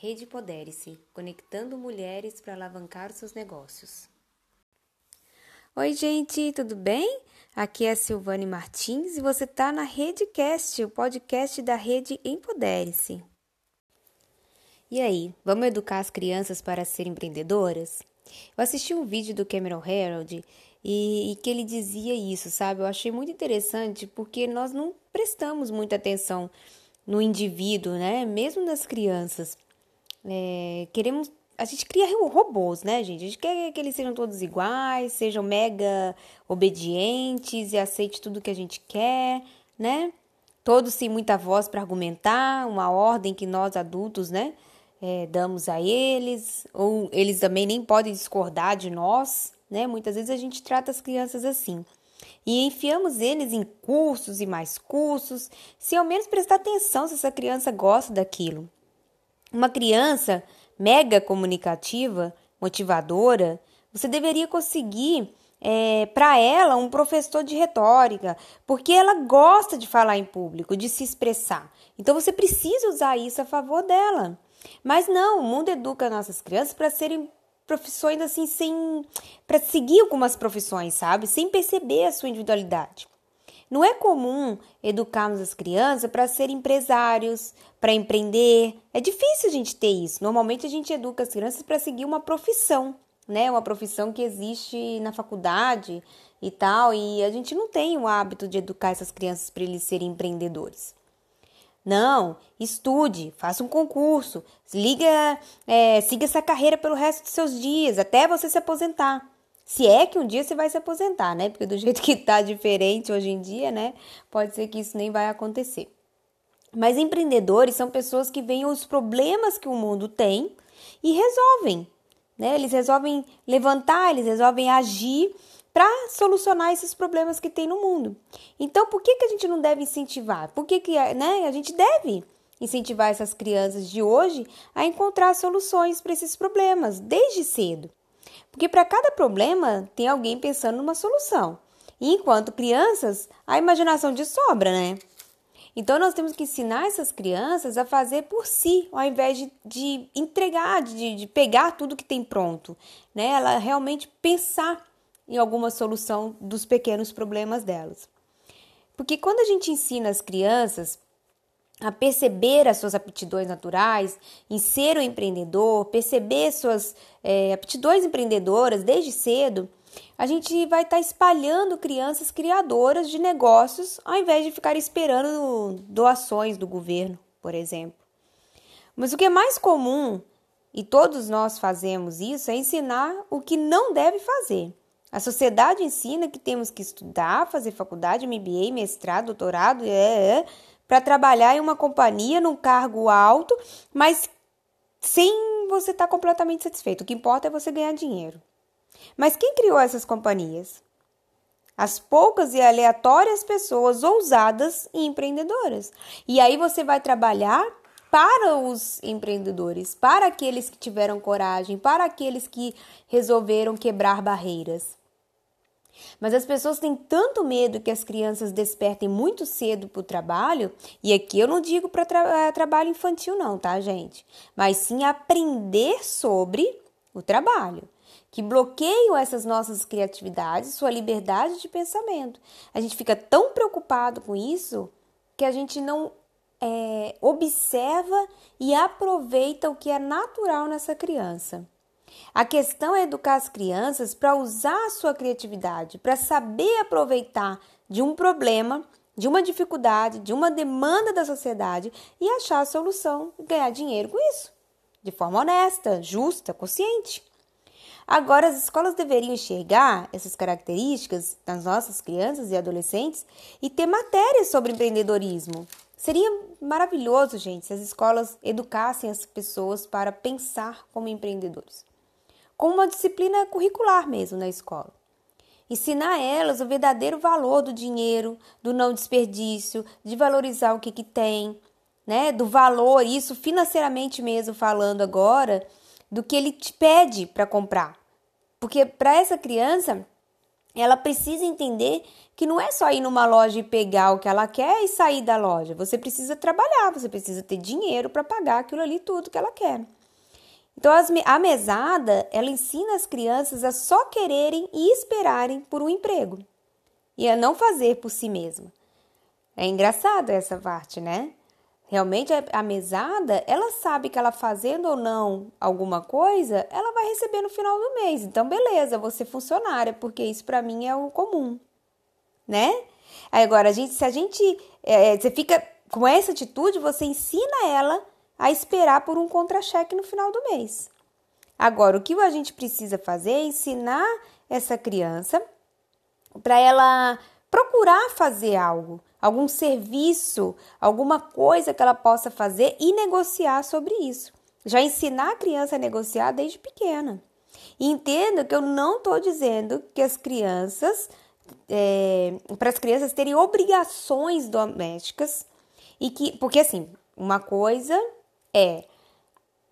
Rede Podere-se, conectando mulheres para alavancar seus negócios. Oi, gente, tudo bem? Aqui é a Silvane Martins e você está na Redecast, o podcast da Rede Empodere-se. E aí, vamos educar as crianças para serem empreendedoras? Eu assisti um vídeo do Cameron Harold e, e, que ele dizia isso, sabe? Eu achei muito interessante porque nós não prestamos muita atenção no indivíduo, né? Mesmo das crianças. É, queremos. A gente cria robôs, né, gente? A gente quer que eles sejam todos iguais, sejam mega obedientes e aceite tudo que a gente quer, né? Todos sem muita voz para argumentar, uma ordem que nós adultos, né, é, damos a eles, ou eles também nem podem discordar de nós, né? Muitas vezes a gente trata as crianças assim. E enfiamos eles em cursos e mais cursos, se ao menos prestar atenção se essa criança gosta daquilo. Uma criança mega comunicativa, motivadora, você deveria conseguir é, para ela um professor de retórica, porque ela gosta de falar em público, de se expressar. Então você precisa usar isso a favor dela. Mas não, o mundo educa nossas crianças para serem profissões assim sem para seguir algumas profissões, sabe? Sem perceber a sua individualidade. Não é comum educarmos as crianças para ser empresários, para empreender. É difícil a gente ter isso. Normalmente a gente educa as crianças para seguir uma profissão, né? Uma profissão que existe na faculdade e tal, e a gente não tem o hábito de educar essas crianças para eles serem empreendedores. Não, estude, faça um concurso, liga, é, siga essa carreira pelo resto dos seus dias, até você se aposentar. Se é que um dia você vai se aposentar, né? Porque do jeito que tá diferente hoje em dia, né? Pode ser que isso nem vai acontecer. Mas empreendedores são pessoas que veem os problemas que o mundo tem e resolvem, né? Eles resolvem levantar, eles resolvem agir para solucionar esses problemas que tem no mundo. Então, por que, que a gente não deve incentivar? Por que, que né, a gente deve incentivar essas crianças de hoje a encontrar soluções para esses problemas desde cedo? Porque para cada problema tem alguém pensando numa solução. E enquanto crianças, a imaginação de sobra, né? Então nós temos que ensinar essas crianças a fazer por si, ao invés de, de entregar, de, de pegar tudo que tem pronto, né? Ela realmente pensar em alguma solução dos pequenos problemas delas. Porque quando a gente ensina as crianças a perceber as suas aptidões naturais, em ser um empreendedor, perceber suas é, aptidões empreendedoras desde cedo, a gente vai estar tá espalhando crianças criadoras de negócios ao invés de ficar esperando doações do governo, por exemplo. Mas o que é mais comum, e todos nós fazemos isso, é ensinar o que não deve fazer. A sociedade ensina que temos que estudar, fazer faculdade, MBA, mestrado, doutorado, é, é para trabalhar em uma companhia num cargo alto, mas sem você estar tá completamente satisfeito. O que importa é você ganhar dinheiro. Mas quem criou essas companhias? As poucas e aleatórias pessoas ousadas e empreendedoras. E aí você vai trabalhar para os empreendedores, para aqueles que tiveram coragem, para aqueles que resolveram quebrar barreiras. Mas as pessoas têm tanto medo que as crianças despertem muito cedo para o trabalho, e aqui eu não digo para tra eh, trabalho infantil, não, tá, gente? Mas sim aprender sobre o trabalho, que bloqueiam essas nossas criatividades, sua liberdade de pensamento. A gente fica tão preocupado com isso que a gente não é, observa e aproveita o que é natural nessa criança. A questão é educar as crianças para usar a sua criatividade, para saber aproveitar de um problema, de uma dificuldade, de uma demanda da sociedade e achar a solução ganhar dinheiro com isso, de forma honesta, justa, consciente. Agora, as escolas deveriam enxergar essas características das nossas crianças e adolescentes e ter matérias sobre empreendedorismo. Seria maravilhoso, gente, se as escolas educassem as pessoas para pensar como empreendedores com uma disciplina curricular mesmo na escola. Ensinar a elas o verdadeiro valor do dinheiro, do não desperdício, de valorizar o que, que tem, né? Do valor, isso financeiramente mesmo falando agora, do que ele te pede para comprar. Porque para essa criança ela precisa entender que não é só ir numa loja e pegar o que ela quer e sair da loja. Você precisa trabalhar, você precisa ter dinheiro para pagar aquilo ali tudo que ela quer. Então, a mesada, ela ensina as crianças a só quererem e esperarem por um emprego e a não fazer por si mesma. É engraçado essa parte, né? Realmente a mesada, ela sabe que ela fazendo ou não alguma coisa, ela vai receber no final do mês. Então, beleza, você funcionária, porque isso para mim é o comum, né? Aí agora, a gente, se a gente, é, você fica com essa atitude, você ensina ela a esperar por um contra-cheque no final do mês. Agora, o que a gente precisa fazer é ensinar essa criança para ela procurar fazer algo, algum serviço, alguma coisa que ela possa fazer e negociar sobre isso. Já ensinar a criança a negociar desde pequena. Entenda que eu não estou dizendo que as crianças, é, para as crianças terem obrigações domésticas e que, porque assim, uma coisa é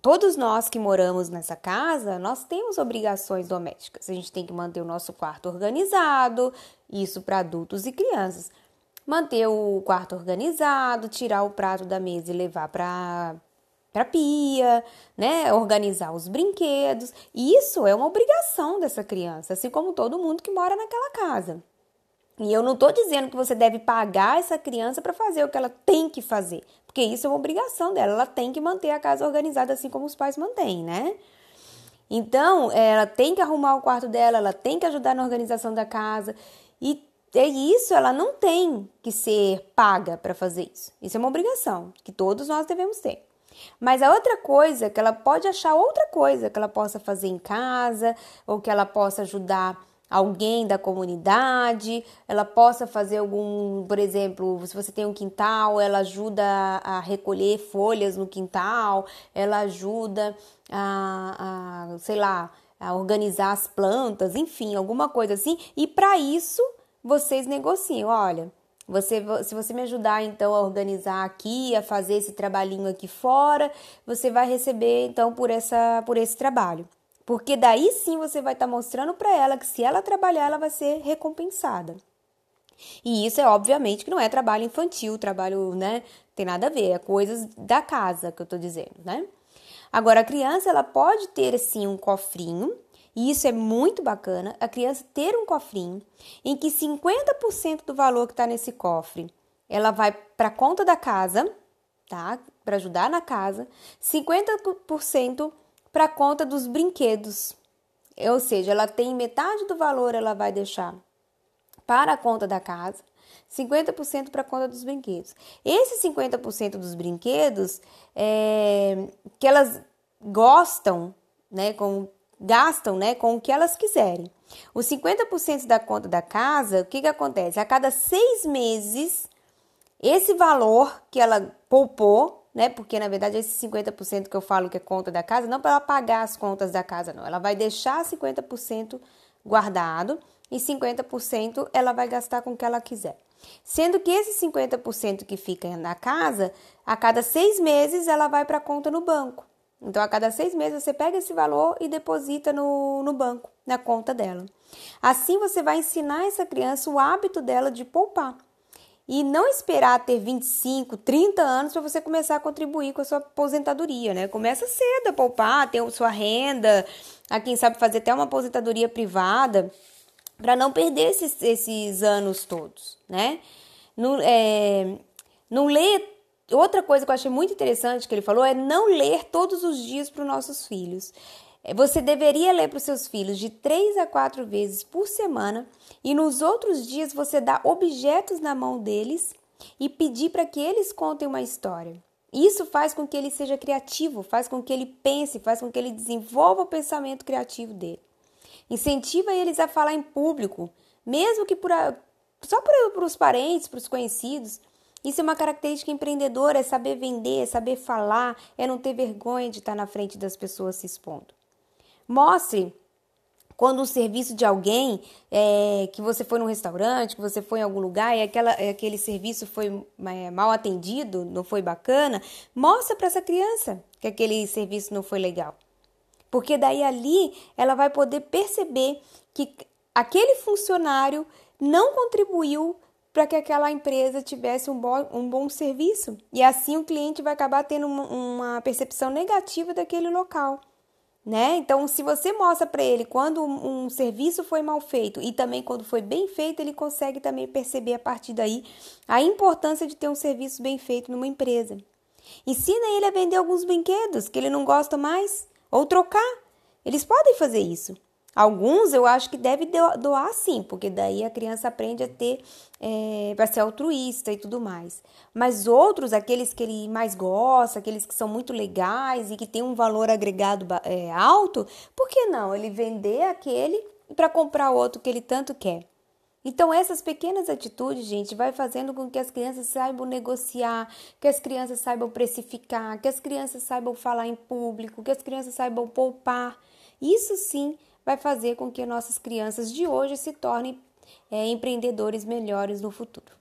todos nós que moramos nessa casa, nós temos obrigações domésticas. A gente tem que manter o nosso quarto organizado, isso para adultos e crianças. Manter o quarto organizado, tirar o prato da mesa e levar para para pia, né? Organizar os brinquedos. Isso é uma obrigação dessa criança, assim como todo mundo que mora naquela casa. E eu não estou dizendo que você deve pagar essa criança para fazer o que ela tem que fazer, porque isso é uma obrigação dela. Ela tem que manter a casa organizada assim como os pais mantêm, né? Então, ela tem que arrumar o quarto dela, ela tem que ajudar na organização da casa. E é isso, ela não tem que ser paga para fazer isso. Isso é uma obrigação que todos nós devemos ter. Mas a outra coisa, que ela pode achar outra coisa que ela possa fazer em casa, ou que ela possa ajudar alguém da comunidade, ela possa fazer algum, por exemplo, se você tem um quintal, ela ajuda a recolher folhas no quintal, ela ajuda a, a sei lá, a organizar as plantas, enfim, alguma coisa assim. E para isso vocês negociam, olha. Você, se você me ajudar então a organizar aqui, a fazer esse trabalhinho aqui fora, você vai receber então por essa por esse trabalho. Porque daí sim você vai estar tá mostrando para ela que se ela trabalhar, ela vai ser recompensada. E isso é obviamente que não é trabalho infantil, trabalho, né? Tem nada a ver, é coisas da casa que eu tô dizendo, né? Agora a criança ela pode ter assim um cofrinho, e isso é muito bacana, a criança ter um cofrinho em que 50% do valor que está nesse cofre, ela vai para conta da casa, tá? Para ajudar na casa, 50% para conta dos brinquedos. Ou seja, ela tem metade do valor, ela vai deixar para a conta da casa, 50% para a conta dos brinquedos. Esse 50% dos brinquedos é, que elas gostam, né, com, gastam né, com o que elas quiserem. Os 50% da conta da casa, o que, que acontece? A cada seis meses, esse valor que ela poupou né? Porque na verdade esse 50% que eu falo que é conta da casa, não para ela pagar as contas da casa, não. Ela vai deixar 50% guardado e 50% ela vai gastar com o que ela quiser. Sendo que esse 50% que fica na casa, a cada seis meses ela vai para a conta no banco. Então, a cada seis meses você pega esse valor e deposita no, no banco, na conta dela. Assim você vai ensinar essa criança o hábito dela de poupar e não esperar ter 25, 30 anos para você começar a contribuir com a sua aposentadoria, né? Começa cedo a poupar, ter sua renda, a quem sabe fazer até uma aposentadoria privada, para não perder esses, esses anos todos, né? Não, é, não ler. Outra coisa que eu achei muito interessante que ele falou é não ler todos os dias para os nossos filhos. É, você deveria ler para os seus filhos de três a quatro vezes por semana e nos outros dias você dá objetos na mão deles e pedir para que eles contem uma história. Isso faz com que ele seja criativo, faz com que ele pense, faz com que ele desenvolva o pensamento criativo dele. Incentiva eles a falar em público, mesmo que por a, só para, para os parentes, para os conhecidos. Isso é uma característica empreendedora, é saber vender, é saber falar, é não ter vergonha de estar na frente das pessoas se expondo. Mostre quando o serviço de alguém, é, que você foi num restaurante, que você foi em algum lugar e aquela, aquele serviço foi é, mal atendido, não foi bacana, mostra para essa criança que aquele serviço não foi legal. Porque daí ali ela vai poder perceber que aquele funcionário não contribuiu para que aquela empresa tivesse um bom, um bom serviço. E assim o cliente vai acabar tendo uma, uma percepção negativa daquele local. Né? Então, se você mostra para ele quando um, um, serviço foi mal feito e também quando foi bem feito, ele consegue também perceber a partir daí a importância de ter um serviço bem feito numa empresa. Ensina ele a vender alguns brinquedos que ele não gosta mais ou trocar. Eles podem fazer isso. Alguns eu acho que deve doar sim, porque daí a criança aprende a ter, é, para ser altruísta e tudo mais. Mas outros, aqueles que ele mais gosta, aqueles que são muito legais e que tem um valor agregado é, alto, por que não ele vender aquele para comprar outro que ele tanto quer? Então, essas pequenas atitudes, gente, vai fazendo com que as crianças saibam negociar, que as crianças saibam precificar, que as crianças saibam falar em público, que as crianças saibam poupar. Isso sim vai fazer com que nossas crianças de hoje se tornem é, empreendedores melhores no futuro.